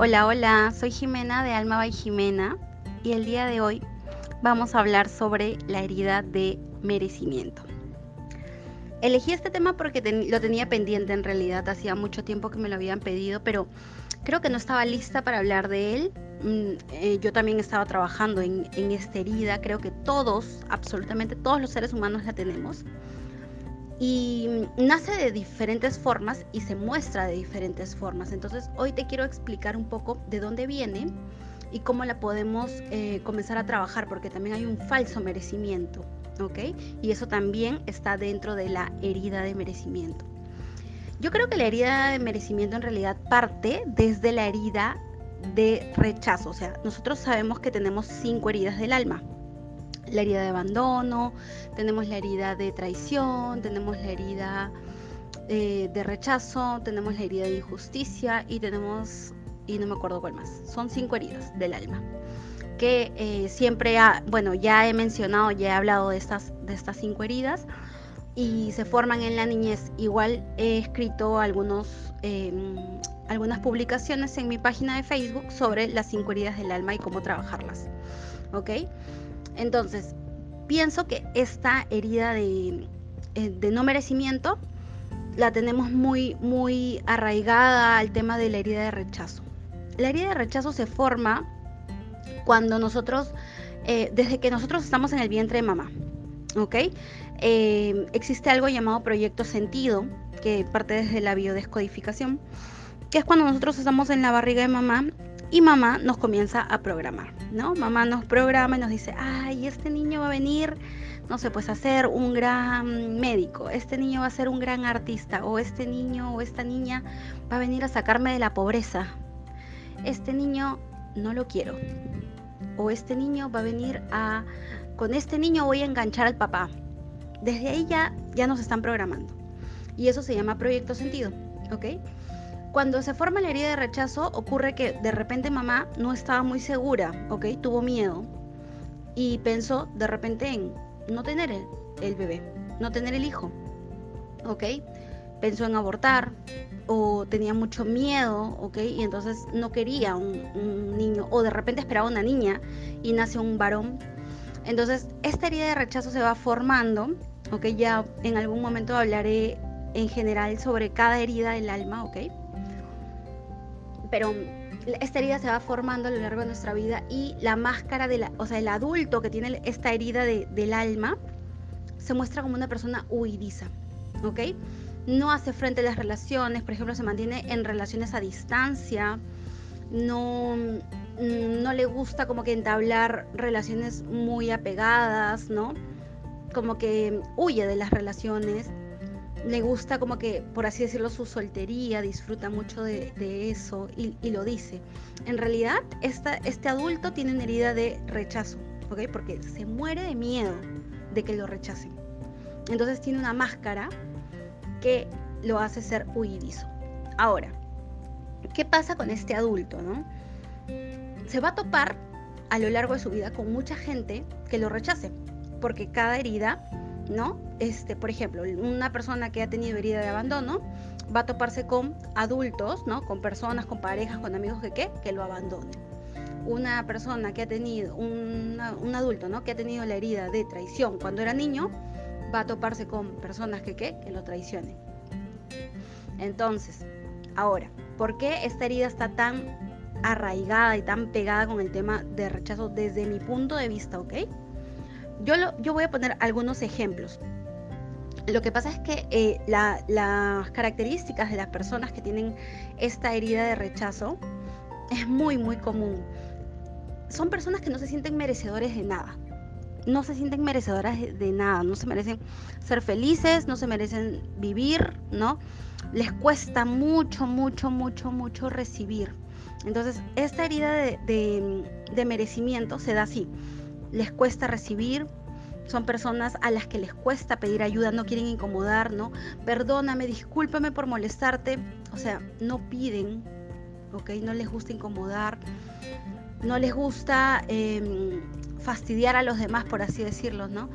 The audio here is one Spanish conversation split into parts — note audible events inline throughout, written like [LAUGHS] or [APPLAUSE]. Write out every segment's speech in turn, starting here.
Hola, hola, soy Jimena de Alma by Jimena y el día de hoy vamos a hablar sobre la herida de merecimiento. Elegí este tema porque lo tenía pendiente en realidad, hacía mucho tiempo que me lo habían pedido, pero creo que no estaba lista para hablar de él. Mm, eh, yo también estaba trabajando en, en esta herida, creo que todos, absolutamente todos los seres humanos la tenemos y nace de diferentes formas y se muestra de diferentes formas. Entonces hoy te quiero explicar un poco de dónde viene y cómo la podemos eh, comenzar a trabajar, porque también hay un falso merecimiento, ¿ok? Y eso también está dentro de la herida de merecimiento. Yo creo que la herida de merecimiento en realidad parte desde la herida de rechazo, o sea, nosotros sabemos que tenemos cinco heridas del alma la herida de abandono, tenemos la herida de traición, tenemos la herida eh, de rechazo, tenemos la herida de injusticia y tenemos, y no me acuerdo cuál más, son cinco heridas del alma que eh, siempre, ha, bueno, ya he mencionado, ya he hablado de estas, de estas cinco heridas y se forman en la niñez. Igual he escrito algunos, em, algunas publicaciones en mi página de Facebook sobre las cinco heridas del alma y cómo trabajarlas. ¿Ok? Entonces, pienso que esta herida eh, de, no merecimiento la tenemos muy, muy arraigada al tema de la herida de rechazo. La herida de rechazo se forma cuando nosotros, eh, desde que nosotros estamos en el vientre de mamá, ¿ok? Eh, existe algo llamado proyecto sentido, que parte desde la biodescodificación, que es cuando nosotros estamos en la barriga de mamá y mamá nos comienza a programar, ¿no? Mamá nos programa y nos dice, ay, este niño va a venir, no sé, pues a ser un gran médico, este niño va a ser un gran artista, o este niño o esta niña va a venir a sacarme de la pobreza, este niño no lo quiero, o este niño va a venir a, con este niño voy a enganchar al papá. Desde ahí ya, ya nos están programando. Y eso se llama proyecto sentido, ¿ok? Cuando se forma la herida de rechazo, ocurre que de repente mamá no estaba muy segura, ¿ok? Tuvo miedo y pensó de repente en no tener el, bebé, no tener el hijo, ¿ok? Pensó en abortar o tenía mucho miedo, ¿ok? Y entonces no quería un, un niño o de repente esperaba una niña y nace un varón. Entonces, esta herida de rechazo se va formando, ¿ok? Ya en algún momento hablaré en general sobre cada herida del alma, ¿ok? Pero esta herida se va formando a lo largo de nuestra vida y la máscara de la, o sea, el adulto que tiene esta herida del alma se muestra como una persona huidiza, ¿ok? No hace frente a las relaciones, por ejemplo, se mantiene en relaciones a distancia, no, no le gusta como que entablar relaciones muy apegadas, ¿no? Como que huye de las relaciones le gusta como que, por así decirlo, su soltería, disfruta mucho de, eso y, lo dice. En realidad, esta, este adulto tiene una herida de rechazo, ¿ok? Porque se muere de miedo de que lo rechacen. Entonces tiene una máscara que lo hace ser huidizo. Ahora, ¿qué pasa con este adulto, no? Se va a topar a lo largo de su vida con mucha gente que lo rechace, porque cada herida ¿no? Este, por ejemplo, una persona que ha tenido herida de abandono va a toparse con adultos, ¿no? Con personas, con parejas, con amigos que ¿qué? que lo abandonen. Una persona que ha tenido, un adulto, ¿no? Que ha tenido la herida de traición cuando era niño, va a toparse con personas que ¿qué? que lo traicionen. Entonces, ahora, ¿por qué esta herida está tan arraigada y tan pegada con el tema de rechazo desde mi punto de vista, ¿ok? Yo, yo voy a poner algunos ejemplos. Lo que pasa es que eh, las características de las personas que tienen esta herida de rechazo es muy, muy común. Son personas que no se sienten merecedores de nada. No se sienten merecedoras de nada. No se merecen ser felices, no se merecen vivir, ¿no? Les cuesta mucho, mucho, mucho, mucho recibir. Entonces, esta herida de merecimiento se da así les cuesta recibir, son personas a las que les cuesta pedir ayuda, no quieren incomodar, ¿no? Perdóname, discúlpame por molestarte, o sea, no piden, ¿ok? No les gusta incomodar, no les gusta em, fastidiar a los demás, por así decirlo, ¿no?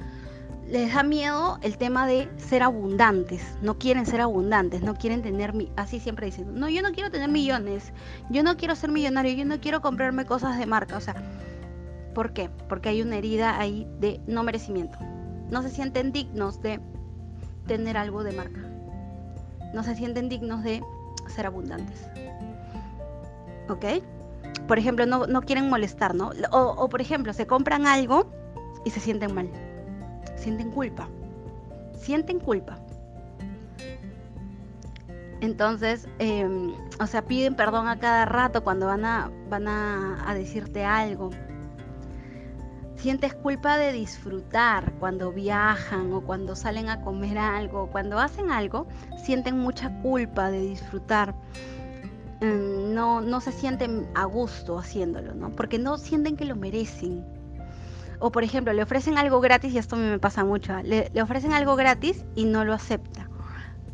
les da miedo el tema de ser abundantes, no quieren ser abundantes, no quieren tener, así siempre dicen, no, yo no quiero tener millones, yo no quiero ser millonario, yo no quiero comprarme cosas de marca, o sea, ¿por qué? Porque hay una herida ahí de no merecimiento, no se sienten dignos de tener algo de marca, no se sienten dignos de ser abundantes, ¿ok? Por ejemplo, no, no quieren molestar, ¿no? O, por ejemplo, se compran algo y se sienten mal sienten culpa. Sienten culpa. Entonces, em, o sea, piden perdón a cada rato cuando van a, van a, a decirte algo. Sientes culpa de disfrutar cuando viajan o cuando salen a comer algo, cuando hacen algo, sienten mucha culpa de disfrutar. Em, no, no se sienten a gusto haciéndolo, ¿no? Porque no sienten que lo merecen. O por ejemplo, le ofrecen algo gratis, y esto me pasa mucho, ¿ah? le, ofrecen algo gratis y no lo acepta.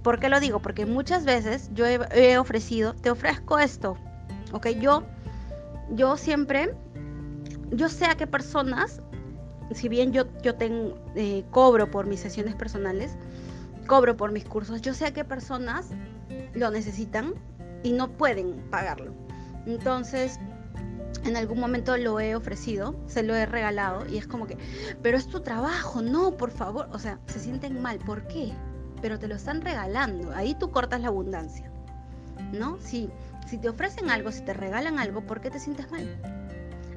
¿Por qué lo digo? Porque muchas veces yo he, ofrecido, te ofrezco esto, ¿ok? Yo, yo siempre, yo sé a qué personas, si bien yo, yo tengo, eh, cobro por mis sesiones personales, cobro por mis cursos, yo sé a qué personas lo necesitan y no pueden pagarlo. Entonces, en algún momento lo he ofrecido, se lo he regalado y es como que, pero es tu trabajo, no, por favor, o sea, se sienten mal, ¿por qué? Pero te lo están regalando, ahí tú cortas la abundancia, ¿no? Si, si te ofrecen algo, si te regalan algo, ¿por qué te sientes mal?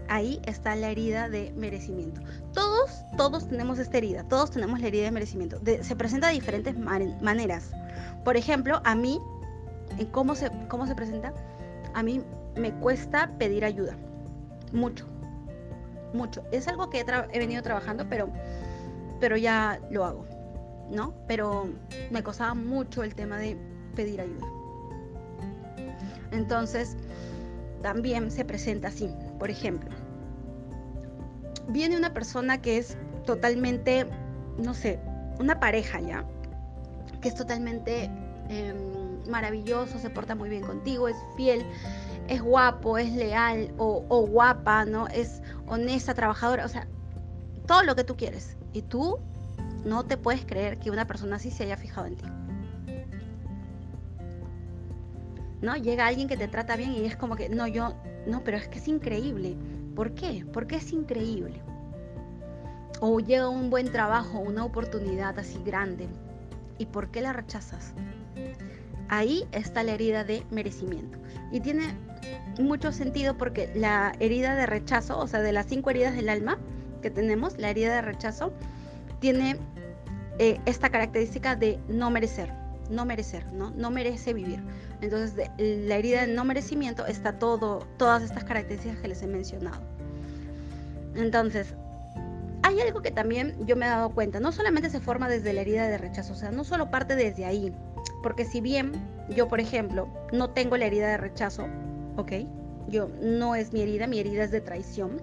Ahí está la herida de merecimiento. Todos, todos tenemos esta herida, todos tenemos la herida de merecimiento. se presenta de diferentes maneras. Por ejemplo, a mí, ¿cómo se, ¿cómo se presenta? A mí me cuesta pedir ayuda mucho, mucho. Es algo que he, venido trabajando, pero, pero ya lo hago, ¿no? Pero me costaba mucho el tema de pedir ayuda. Entonces, también se presenta así. Por ejemplo, viene una persona que es totalmente, no sé, una pareja ya, que es totalmente em, maravilloso, se porta muy bien contigo, es fiel, es guapo, es leal o, guapa, ¿no? Es honesta, trabajadora, o sea, todo lo que tú quieres. Y tú no te puedes creer que una persona así se haya fijado en ti. ¿No? Llega alguien que te trata bien y es como que, no, yo, no, pero es que es increíble. ¿Por qué? Porque es increíble. O llega un buen trabajo, una oportunidad así grande. ¿Y por qué la rechazas? Ahí está la herida de merecimiento. Y tiene mucho sentido porque la herida de rechazo, o sea, de las cinco heridas del alma que tenemos, la herida de rechazo, tiene eh, esta característica de no merecer, no merecer, ¿no? No merece vivir. Entonces, la herida de no merecimiento está todo, todas estas características que les he mencionado. Entonces, hay algo que también yo me he dado cuenta, no solamente se forma desde la herida de rechazo, o sea, no solo parte desde ahí, porque si bien yo, por ejemplo, no tengo la herida de rechazo, ¿ok? Yo no es mi herida, mi herida es de traición.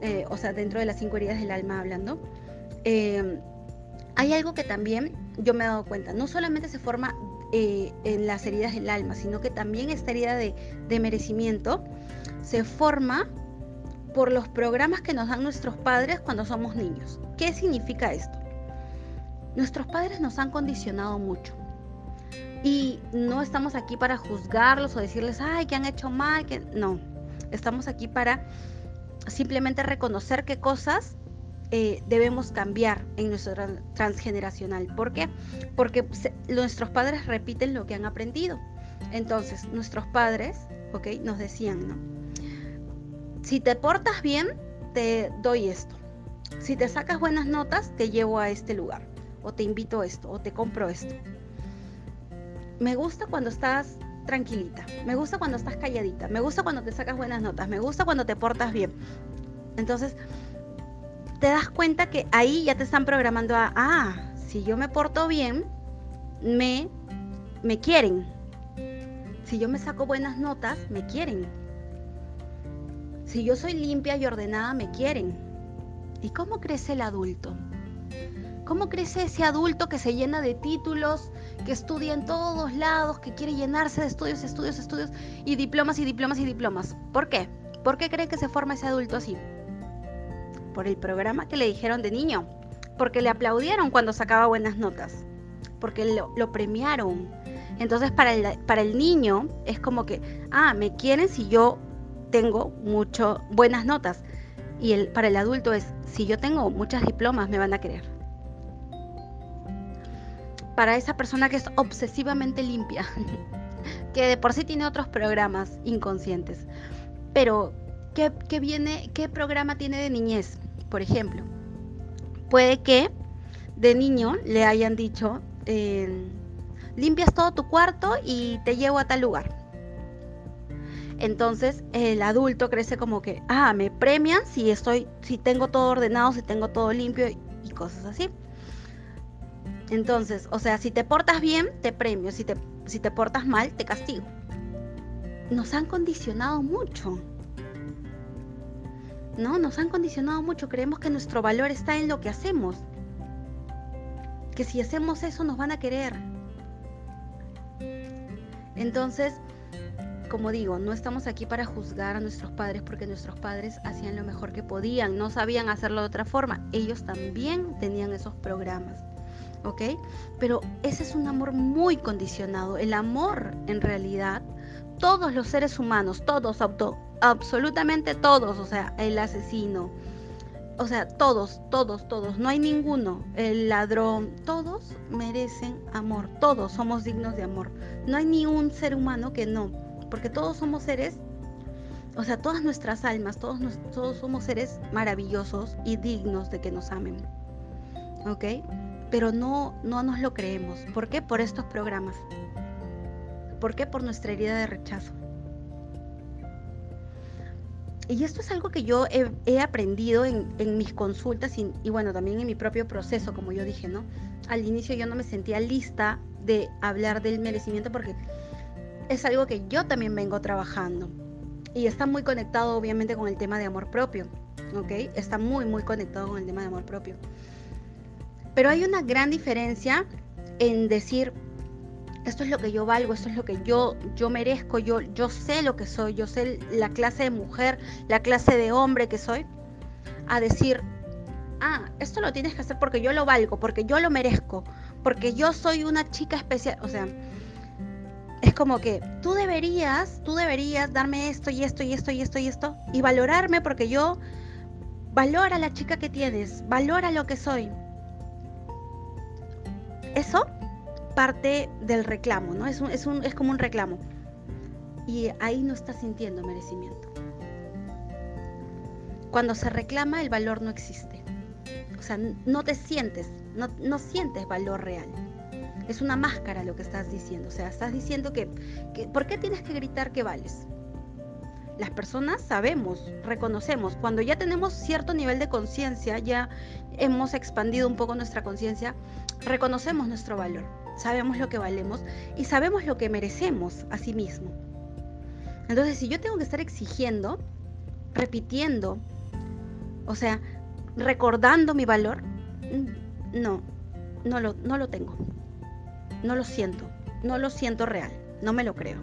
Eh, o sea, dentro de las cinco heridas del alma hablando. Em, hay algo que también yo me he dado cuenta, no solamente se forma eh, en las heridas del alma, sino que también esta herida de, de merecimiento se forma por los programas que nos dan nuestros padres cuando somos niños. ¿Qué significa esto? Nuestros padres nos han condicionado mucho. Y no estamos aquí para juzgarlos o decirles, ay, que han hecho mal, que no. Estamos aquí para simplemente reconocer qué cosas eh, debemos cambiar en nuestro transgeneracional. ¿Por qué? Porque nuestros padres repiten lo que han aprendido. Entonces, nuestros padres, ¿ok? Nos decían, ¿no? Si te portas bien, te doy esto. Si te sacas buenas notas, te llevo a este lugar. O te invito a esto, o te compro esto me gusta cuando estás tranquilita, me gusta cuando estás calladita, me gusta cuando te sacas buenas notas, me gusta cuando te portas bien. Entonces, te das cuenta que ahí ya te están programando a, ah, si yo me porto bien, me, me quieren. Si yo me saco buenas notas, me quieren. Si yo soy limpia y ordenada, me quieren. ¿Y cómo crece el adulto? ¿Cómo crece ese adulto que se llena de títulos, que estudia en todos lados, que quiere llenarse de estudios, estudios, estudios y diplomas y diplomas y diplomas? ¿Por qué? ¿Por qué creen que se forma ese adulto así? Por el programa que le dijeron de niño. porque le aplaudieron cuando sacaba buenas notas, porque lo, premiaron. Entonces para el, para el niño es como que, ah, me quieren si yo tengo mucho buenas notas. Y el, para el adulto es, si yo tengo muchas diplomas, me van a querer. Para esa persona que es obsesivamente limpia, [LAUGHS] que de por sí tiene otros programas inconscientes. Pero, ¿qué, qué viene, qué programa tiene de niñez? Por ejemplo, puede que de niño le hayan dicho, eh, limpias todo tu cuarto y te llevo a tal lugar. Entonces el adulto crece como que, ah, me premian si estoy, si tengo todo ordenado, si tengo todo limpio y cosas así. Entonces, o sea, si te portas bien, te premio, si te, si te portas mal, te castigo. Nos han condicionado mucho. No, nos han condicionado mucho. Creemos que nuestro valor está en lo que hacemos. Que si hacemos eso nos van a querer. Entonces, como digo, no estamos aquí para juzgar a nuestros padres porque nuestros padres hacían lo mejor que podían, no sabían hacerlo de otra forma. Ellos también tenían esos programas. ¿Ok? Pero ese es un amor muy condicionado. El amor, en realidad, todos los seres humanos, todos, absolutamente todos, o sea, el asesino, o sea, todos, todos, todos, no hay ninguno, el ladrón, todos merecen amor, todos somos dignos de amor. No hay ni un ser humano que no porque todos somos seres, o sea, todas nuestras almas, todos, todos somos seres maravillosos y dignos de que nos amen. ¿Ok? Pero no, no nos lo creemos. ¿Por qué? Por estos programas. ¿Por qué? Por nuestra herida de rechazo. Y esto es algo que yo he, aprendido en, mis consultas y, y, bueno, también en mi propio proceso, como yo dije, ¿no? Al inicio yo no me sentía lista de hablar del merecimiento porque es algo que yo también vengo trabajando. Y está muy conectado obviamente con el tema de amor propio. ¿Ok? Está muy, muy conectado con el tema de amor propio. Pero hay una gran diferencia en decir, esto es lo que yo valgo, esto es lo que yo, yo merezco, yo, yo sé lo que soy, yo sé la clase de mujer, la clase de hombre que soy, a decir, ah, esto lo tienes que hacer porque yo lo valgo, porque yo lo merezco, porque yo soy una chica especial. O sea, es como que tú deberías, tú deberías darme esto y esto y esto y esto y esto y valorarme porque yo valora la chica que tienes, valora lo que soy. Eso parte del reclamo, ¿no? Es, es, un, es como un reclamo. Y ahí no estás sintiendo merecimiento. Cuando se reclama, el valor no existe. O sea, no te sientes, no, no sientes valor real. Es una máscara lo que estás diciendo. O sea, estás diciendo que, ¿por qué tienes que gritar que vales? Las personas sabemos, reconocemos, cuando ya tenemos cierto nivel de conciencia, ya hemos expandido un poco nuestra conciencia, reconocemos nuestro valor, sabemos lo que valemos y sabemos lo que merecemos a sí mismo. Entonces, si yo tengo que estar exigiendo, repitiendo, o sea, recordando mi valor, mm, no, no lo, no lo tengo. No lo siento, no lo siento real, no me lo creo.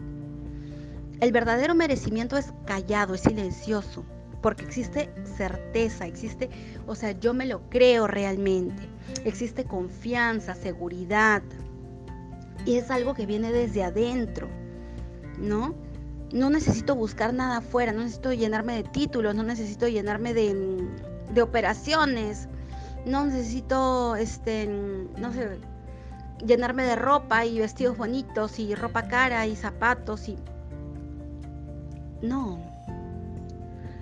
El verdadero merecimiento es callado, es silencioso, porque existe certeza, existe, o sea, yo me lo creo realmente. Existe confianza, seguridad. Y es algo que viene desde adentro, ¿no? No necesito buscar nada afuera, no necesito llenarme de títulos, no necesito llenarme de, de operaciones, no necesito, este, no sé, llenarme de ropa y vestidos bonitos y ropa cara y zapatos y... No.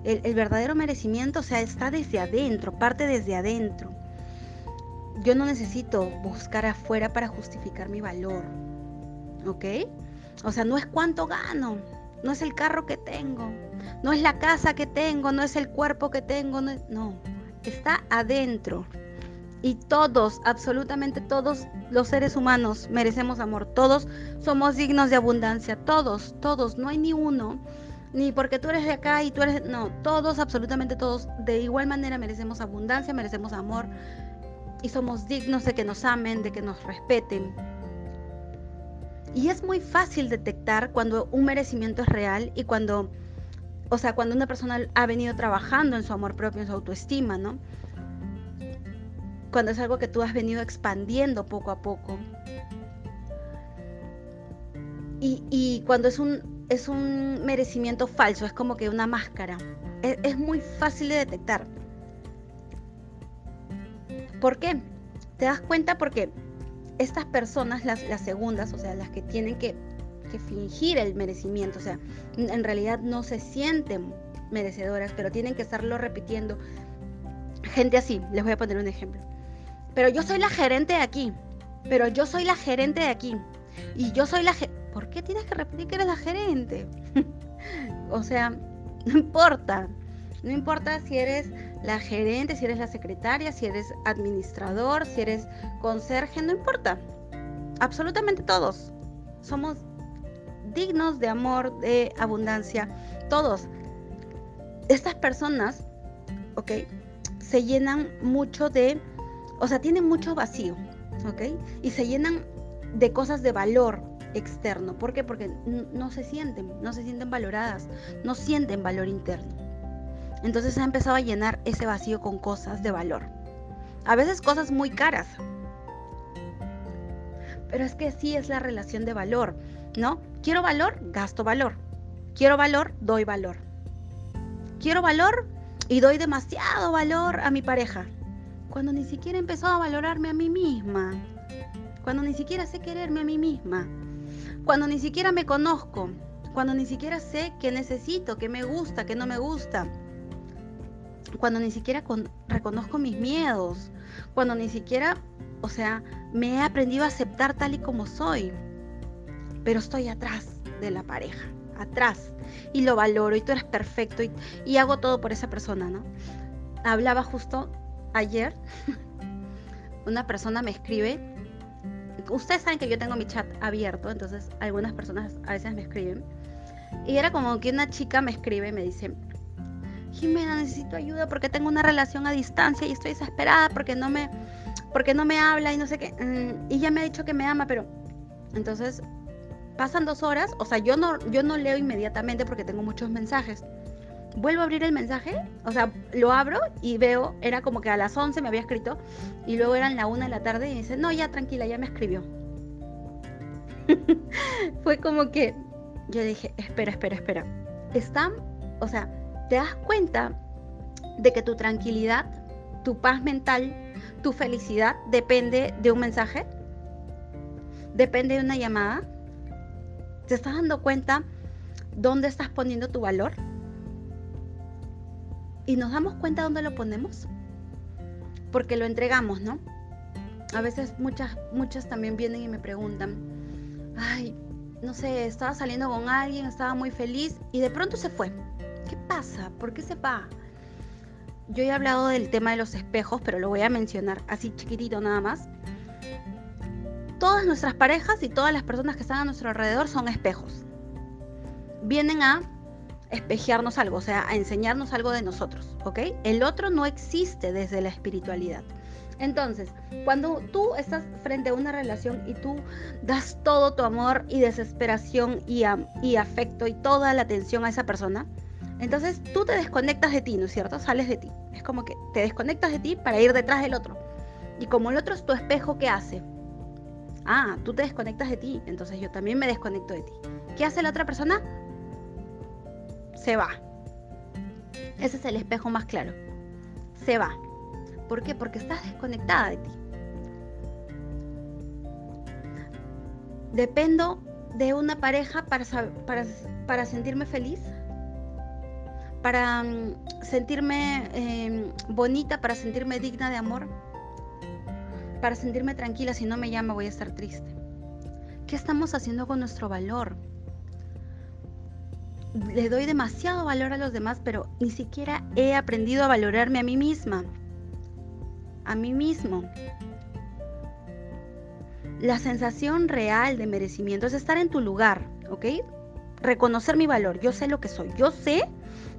El, verdadero merecimiento, o sea, está desde adentro, parte desde adentro. Yo no necesito buscar afuera para justificar mi valor. ¿Ok? O sea, no es cuánto gano, no es el carro que tengo, no es la casa que tengo, no es el cuerpo que tengo, no, está adentro. Y todos, absolutamente todos los seres humanos merecemos amor. Todos somos dignos de abundancia. Todos, todos. No hay ni uno. Ni porque tú eres de acá y tú eres... No, todos, absolutamente todos. De igual manera merecemos abundancia, merecemos amor. Y somos dignos de que nos amen, de que nos respeten. Y es muy fácil detectar cuando un merecimiento es real y cuando... O sea, cuando una persona ha venido trabajando en su amor propio, en su autoestima, ¿no? cuando es algo que tú has venido expandiendo poco a poco. Y, cuando es un, es un merecimiento falso, es como que una máscara. Es, muy fácil de detectar. ¿Por qué? Te das cuenta porque estas personas, las, las segundas, o sea, las que tienen que, que fingir el merecimiento, o sea, en realidad no se sienten merecedoras, pero tienen que estarlo repitiendo. Gente así, les voy a poner un ejemplo. Pero yo soy la gerente de aquí. Pero yo soy la gerente de aquí. Y yo soy la... ¿Por qué tienes que repetir que eres la gerente? [LAUGHS] o sea, no importa. No importa si eres la gerente, si eres la secretaria, si eres administrador, si eres conserje, no importa. Absolutamente todos. Somos dignos de amor, de abundancia. Todos. Estas personas, ¿ok? Se llenan mucho de o sea, tienen mucho vacío, ¿ok? Y se llenan de cosas de valor externo. ¿Por qué? Porque no se sienten, no se sienten valoradas, no sienten valor interno. Entonces ha empezado a llenar ese vacío con cosas de valor. A veces cosas muy caras. Pero es que sí es la relación de valor, ¿no? Quiero valor, gasto valor. Quiero valor, doy valor. Quiero valor y doy demasiado valor a mi pareja cuando ni siquiera he empezado a valorarme a mí misma, cuando ni siquiera sé quererme a mí misma, cuando ni siquiera me conozco, cuando ni siquiera sé qué necesito, qué me gusta, qué no me gusta, cuando ni siquiera reconozco mis miedos, cuando ni siquiera, o sea, me he aprendido a aceptar tal y como soy, pero estoy atrás de la pareja, atrás, y lo valoro, y tú eres perfecto, y, y hago todo por esa persona, ¿no? Hablaba justo ayer [LAUGHS] una persona me escribe. Ustedes saben que yo tengo mi chat abierto, entonces algunas personas a veces me escriben. Y era como que una chica me escribe y me dice, Jimena, necesito ayuda porque tengo una relación a distancia y estoy desesperada porque no me, porque no me habla y no sé qué. Mm, y ya me ha dicho que me ama, pero entonces pasan dos horas, o sea, yo no, yo no leo inmediatamente porque tengo muchos mensajes vuelvo a abrir el mensaje, o sea, lo abro y veo, era como que a las 11 me había escrito y luego eran la 1 de la tarde y dice, no, ya tranquila, ya me escribió. [LAUGHS] Fue como que yo dije, espera, espera, espera. Están, o sea, ¿te das cuenta de que tu tranquilidad, tu paz mental, tu felicidad depende de un mensaje? ¿Depende de una llamada? ¿Te estás dando cuenta dónde estás poniendo tu valor? y nos damos cuenta dónde lo ponemos, porque lo entregamos, ¿no? A veces muchas, muchas también vienen y me preguntan, ay, no sé, estaba saliendo con alguien, estaba muy feliz y de pronto se fue. ¿Qué pasa? ¿Por qué se va? Yo he hablado del tema de los espejos, pero lo voy a mencionar así chiquitito nada más. Todas nuestras parejas y todas las personas que están a nuestro alrededor son espejos. Vienen a espejearnos algo, o sea, a enseñarnos algo de nosotros, ¿ok? El otro no existe desde la espiritualidad. Entonces, cuando tú estás frente a una relación y tú das todo tu amor y desesperación y, y afecto y toda la atención a esa persona, entonces tú te desconectas de ti, ¿no es cierto? Sales de ti. Es como que te desconectas de ti para ir detrás del otro. Y como el otro es tu espejo, ¿qué hace? Ah, tú te desconectas de ti, entonces yo también me desconecto de ti. ¿Qué hace la otra persona? se va. Ese es el espejo más claro. Se va. ¿Por qué? Porque estás desconectada de ti. Dependo de una pareja para, para, para sentirme feliz, para mm, sentirme em, bonita, para sentirme digna de amor, para sentirme tranquila. Si no me llama voy a estar triste. ¿Qué estamos haciendo con nuestro valor? le doy demasiado valor a los demás, pero ni siquiera he aprendido a valorarme a mí misma, a mí mismo. La sensación real de merecimiento es estar en tu lugar, ¿ok? Reconocer mi valor. Yo sé lo que soy. Yo sé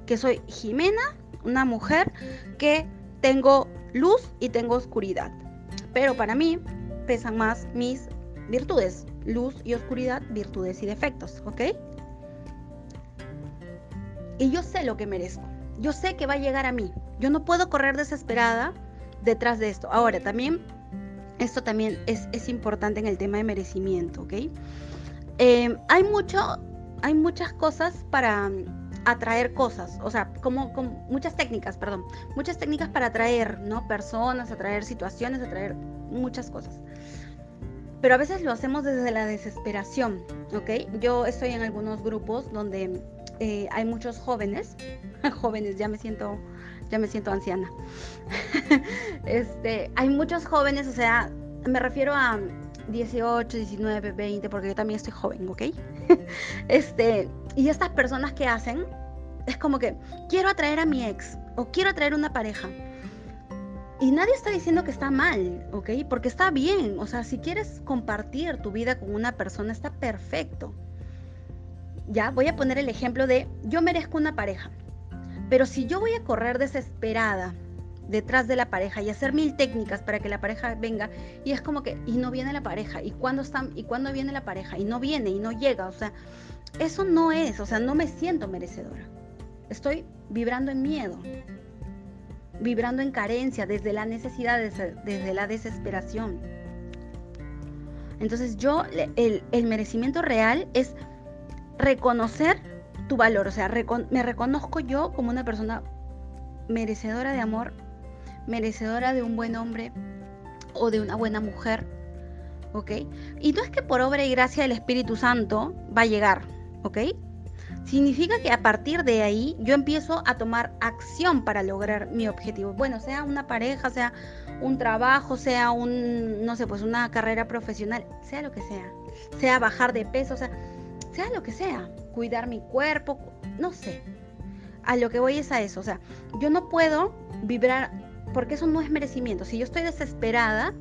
que soy Jimena, una mujer que tengo luz y tengo oscuridad. Pero para mí pesan más mis virtudes. Luz y oscuridad, virtudes y defectos, ¿ok? y yo sé lo que merezco. Yo sé que va a llegar a mí. Yo no puedo correr desesperada detrás de esto. Ahora, también, esto también es, es importante en el tema de merecimiento, ¿ok? Eh, hay mucho, hay muchas cosas para atraer cosas, o sea, como, como, muchas técnicas, perdón, muchas técnicas para atraer, ¿no? Personas, atraer situaciones, atraer muchas cosas. Pero a veces lo hacemos desde la desesperación, ¿ok? Yo estoy en algunos grupos donde eh, hay muchos jóvenes, [LAUGHS] jóvenes, ya me siento, ya me siento anciana. [LAUGHS] este, hay muchos jóvenes, o sea, me refiero a 18, 19, 20, porque yo también estoy joven, ¿ok? [LAUGHS] este, y estas personas que hacen es como que quiero atraer a mi ex o quiero atraer una pareja. Y nadie está diciendo que está mal, ¿ok? Porque está bien. O sea, si quieres compartir tu vida con una persona, está perfecto. Ya, voy a poner el ejemplo de yo merezco una pareja. Pero si yo voy a correr desesperada detrás de la pareja y hacer mil técnicas para que la pareja venga y es como que y no viene la pareja y cuándo están y cuándo viene la pareja y no viene y no llega, o sea, eso no es, o sea, no me siento merecedora. Estoy vibrando en miedo, vibrando en carencia desde la necesidad, desde, la desesperación. Entonces yo, el, el merecimiento real es reconocer tu valor, o sea, me reconozco yo como una persona merecedora de amor, merecedora de un buen hombre o de una buena mujer, ¿ok? Y no es que por obra y gracia del Espíritu Santo va a llegar, ¿ok? Significa que a partir de ahí yo empiezo a tomar acción para lograr mi objetivo. Bueno, sea una pareja, sea un trabajo, sea un, no sé, pues una carrera profesional, sea lo que sea. Sea bajar de peso, sea, sea lo que sea. Cuidar mi cuerpo, no sé. A lo que voy es a eso. O sea, yo no puedo vibrar porque eso no es merecimiento. Si yo estoy desesperada,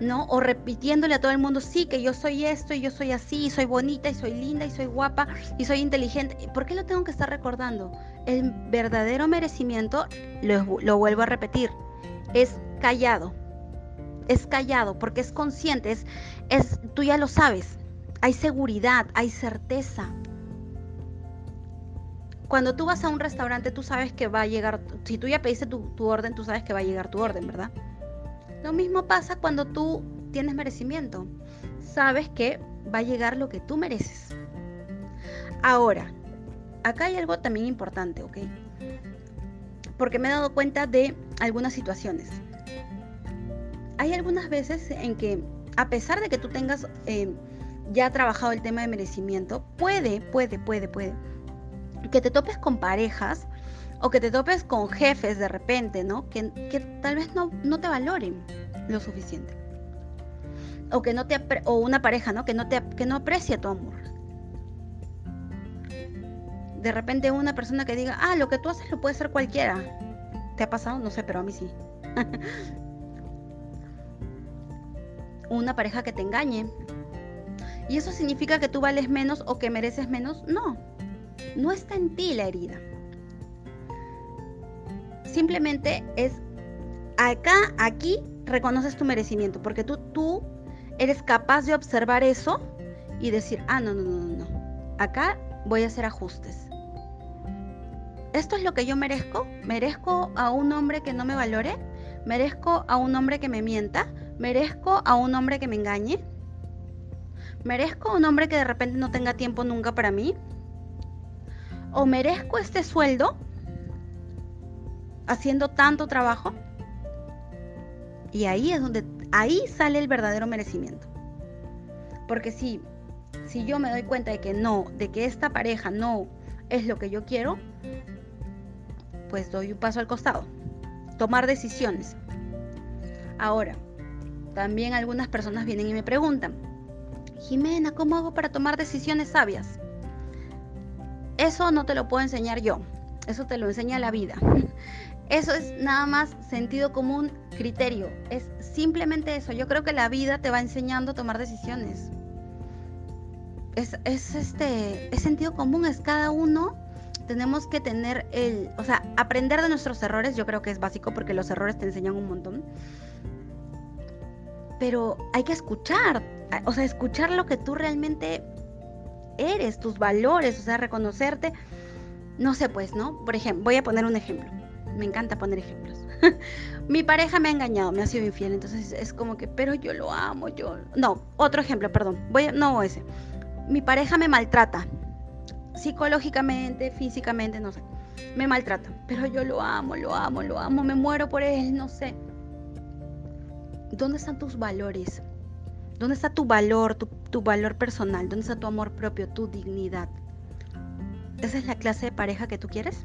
¿no? O repitiéndole a todo el mundo, sí, que yo soy esto y yo soy así, y soy bonita y soy linda y soy guapa y soy inteligente. ¿Por qué lo tengo que estar recordando? El verdadero merecimiento, lo, lo vuelvo a repetir, es callado. Es callado porque es consciente, es, es, tú ya lo sabes. Hay seguridad, hay certeza. Cuando tú vas a un restaurante, tú sabes que va a llegar, si tú ya pediste tu, orden, tú sabes que va a llegar tu orden, ¿verdad? Lo mismo pasa cuando tú tienes merecimiento. Sabes que va a llegar lo que tú mereces. Ahora, acá hay algo también importante, ¿ok? Porque me he dado cuenta de algunas situaciones. Hay algunas veces en que, a pesar de que tú tengas eh, ya trabajado el tema de merecimiento, puede, puede, puede, puede que te topes con parejas o que te topes con jefes de repente, ¿no? Que, tal vez no, no, te valoren lo suficiente. O que no te o una pareja, ¿no? Que no te que no aprecia tu amor. De repente una persona que diga, ah, lo que tú haces lo puede hacer cualquiera. ¿Te ha pasado? No sé, pero a mí sí. [LAUGHS] una pareja que te engañe. ¿Y eso significa que tú vales menos o que mereces menos? No, no está en ti la herida. Simplemente es acá, aquí reconoces tu merecimiento, porque tú, tú eres capaz de observar eso y decir, ah, no, no, no, no. Acá voy a hacer ajustes. ¿Esto es lo que yo merezco? ¿Merezco a un hombre que no me valore? ¿Merezco a un hombre que me mienta? ¿Merezco a un hombre que me engañe? ¿Merezco a un hombre que de repente no tenga tiempo nunca para mí? ¿O merezco este sueldo haciendo tanto trabajo? Y ahí es donde, ahí sale el verdadero merecimiento. Porque si, si yo me doy cuenta de que no, de que esta pareja no es lo que yo quiero, pues doy un paso al costado. Tomar decisiones. Ahora, también algunas personas vienen y me preguntan, Jimena, ¿cómo hago para tomar decisiones sabias? Eso no te lo puedo enseñar yo, eso te lo enseña la vida. [LAUGHS] Eso es nada más sentido común, criterio. Es simplemente eso. Yo creo que la vida te va enseñando a tomar decisiones. Es, este, es sentido común, es cada uno. Tenemos que tener el, o sea, aprender de nuestros errores, yo creo que es básico porque los errores te enseñan un montón. Pero hay que escuchar, o sea, escuchar lo que tú realmente eres, tus valores, o sea, reconocerte. No sé, pues, ¿no? Por ejemplo, voy a poner un ejemplo. Me encanta poner ejemplos. [LAUGHS] mi pareja me ha engañado, me ha sido infiel, entonces es como que, pero yo lo amo, yo... No, otro ejemplo, perdón, voy a... no ese. Mi pareja me maltrata, psicológicamente, físicamente, no sé. Me maltrata, pero yo lo amo, lo amo, lo amo, me muero por él, no sé. ¿Dónde están tus valores? ¿Dónde está tu valor, tu, valor personal? ¿Dónde está tu amor propio, tu dignidad? ¿Esa es la clase de pareja que tú quieres?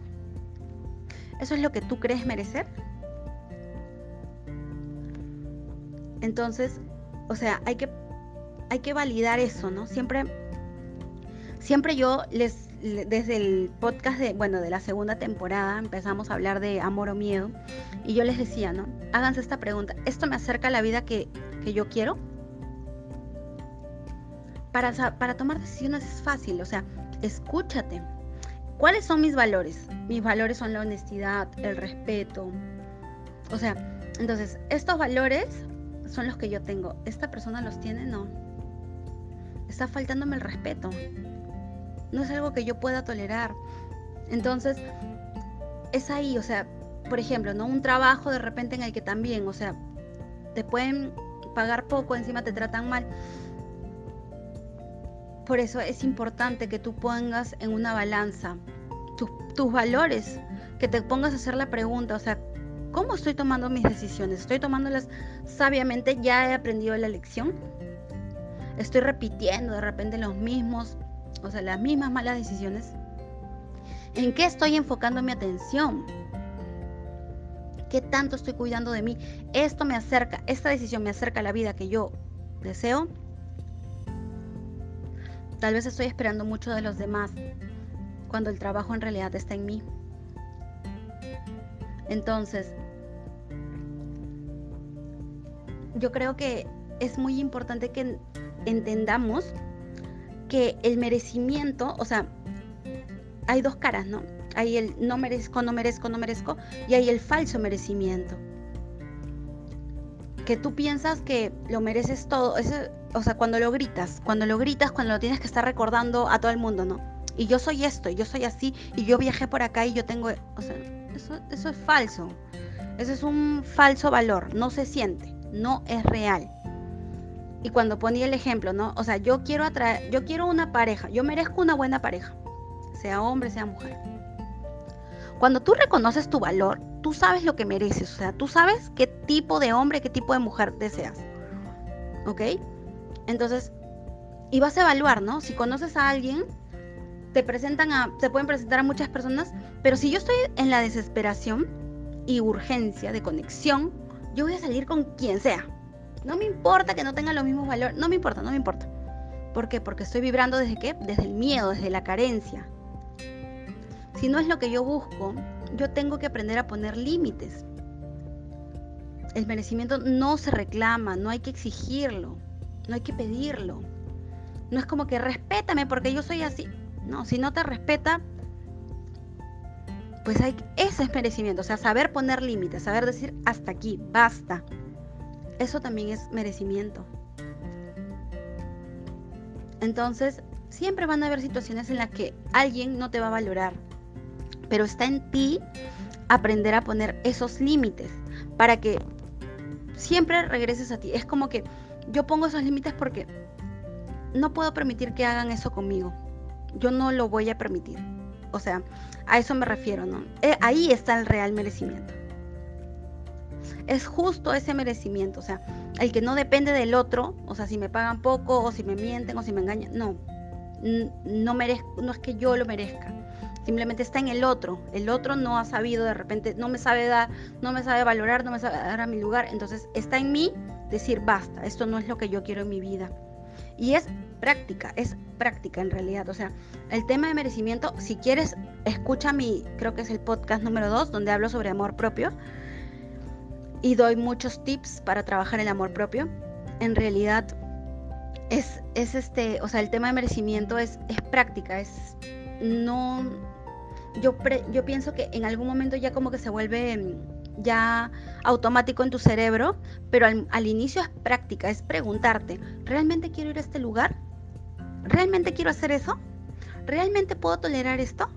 ¿Eso es lo que tú crees merecer? Entonces, o sea, hay que, validar eso, ¿no? Siempre, siempre yo les, desde el podcast de, bueno, de la segunda temporada empezamos a hablar de amor o miedo y yo les decía, ¿no? Háganse esta pregunta, ¿esto me acerca a la vida que yo quiero? Para, para tomar decisiones es fácil, o sea, escúchate. ¿Cuáles son mis valores? Mis valores son la honestidad, el respeto. O sea, entonces, estos valores son los que yo tengo. ¿Esta persona los tiene? No. Está faltándome el respeto. No es algo que yo pueda tolerar. Entonces, es ahí, o sea, por ejemplo, ¿no? Un trabajo de repente en el que también, o sea, te pueden pagar poco, encima te tratan mal. Por eso es importante que tú pongas en una balanza tus, valores, que te pongas a hacer la pregunta, o sea, ¿Cómo estoy tomando mis decisiones? ¿Estoy tomándolas sabiamente? ¿Ya he aprendido la lección? ¿Estoy repitiendo de repente los mismos, o sea, las mismas malas decisiones? ¿En qué estoy enfocando mi atención? ¿Qué tanto estoy cuidando de mí? ¿Esto me acerca, esta decisión me acerca a la vida que yo deseo? Tal vez estoy esperando mucho de los demás cuando el trabajo en realidad está en mí. Entonces, yo creo que es muy importante que entendamos que el merecimiento, o sea, hay dos caras, ¿no? Hay el no merezco, no merezco, no merezco, y hay el falso merecimiento. Que tú piensas que lo mereces todo, o sea, cuando lo gritas, cuando lo gritas, cuando lo tienes que estar recordando a todo el mundo, ¿no? Y yo soy esto, y yo soy así, y yo viajé por acá y yo tengo, o sea, eso, es falso. Eso es un falso valor, no se siente no es real. Y cuando ponía el ejemplo, ¿no? O sea, yo quiero atraer, yo quiero una pareja, yo merezco una buena pareja, sea hombre, sea mujer. Cuando tú reconoces tu valor, tú sabes lo que mereces, o sea, tú sabes qué tipo de hombre, qué tipo de mujer deseas. ¿Ok? Entonces, y vas a evaluar, ¿no? Si conoces a alguien, te presentan a, pueden presentar a muchas personas, pero si yo estoy en la desesperación y urgencia de conexión, yo voy a salir con quien sea. No me importa que no tenga los mismos valores, no me importa, no me importa. ¿Por qué? Porque estoy vibrando desde qué? Desde el miedo, desde la carencia. Si no es lo que yo busco, yo tengo que aprender a poner límites. El merecimiento no se reclama, no hay que exigirlo, no hay que pedirlo. No es como que respétame porque yo soy así. No, si no te respeta, pues hay, ese es merecimiento, o sea, saber poner límites, saber decir hasta aquí, basta. Eso también es merecimiento. Entonces, siempre van a haber situaciones en las que alguien no te va a valorar, pero está en ti aprender a poner esos límites para que siempre regreses a ti. Es como que yo pongo esos límites porque no puedo permitir que hagan eso conmigo. Yo no lo voy a permitir. O sea, a eso me refiero, ¿no? Eh, ahí está el real merecimiento. Es justo ese merecimiento, o sea, el que no depende del otro, o sea, si me pagan poco o si me mienten o si me engañan, no, no merezco, no es que yo lo merezca, simplemente está en el otro. El otro no ha sabido de repente, no me sabe dar, no me sabe valorar, no me sabe dar a mi lugar. Entonces está en mí decir basta, esto no es lo que yo quiero en mi vida. Y es práctica, es práctica en realidad. O sea, el tema de merecimiento, si quieres, escucha mi, creo que es el podcast número 2, donde hablo sobre amor propio y doy muchos tips para trabajar el amor propio. En realidad, es, es este, o sea, el tema de merecimiento es, es práctica, es no, yo, yo pienso que en algún momento ya como que se vuelve ya automático en tu cerebro, pero al, inicio es práctica, es preguntarte, ¿realmente quiero ir a este lugar? ¿Realmente quiero hacer eso? ¿Realmente puedo tolerar esto?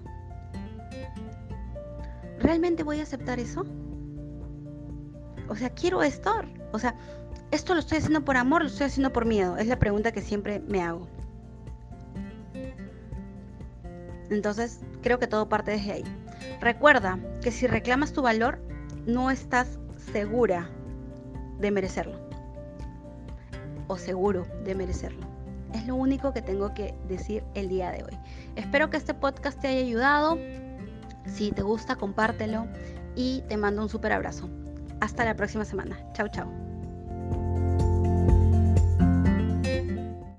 ¿Realmente voy a aceptar eso? O sea, quiero esto. O sea, esto lo estoy haciendo por amor, lo estoy haciendo por miedo. Es la pregunta que siempre me hago. Entonces, creo que todo parte desde ahí. Recuerda que si reclamas tu valor, no estás segura de merecerlo. O seguro de merecerlo. Es lo único que tengo que decir el día de hoy. Espero que este podcast te haya ayudado. Si te gusta, compártelo y te mando un súper abrazo. Hasta la próxima semana. Chao, chao.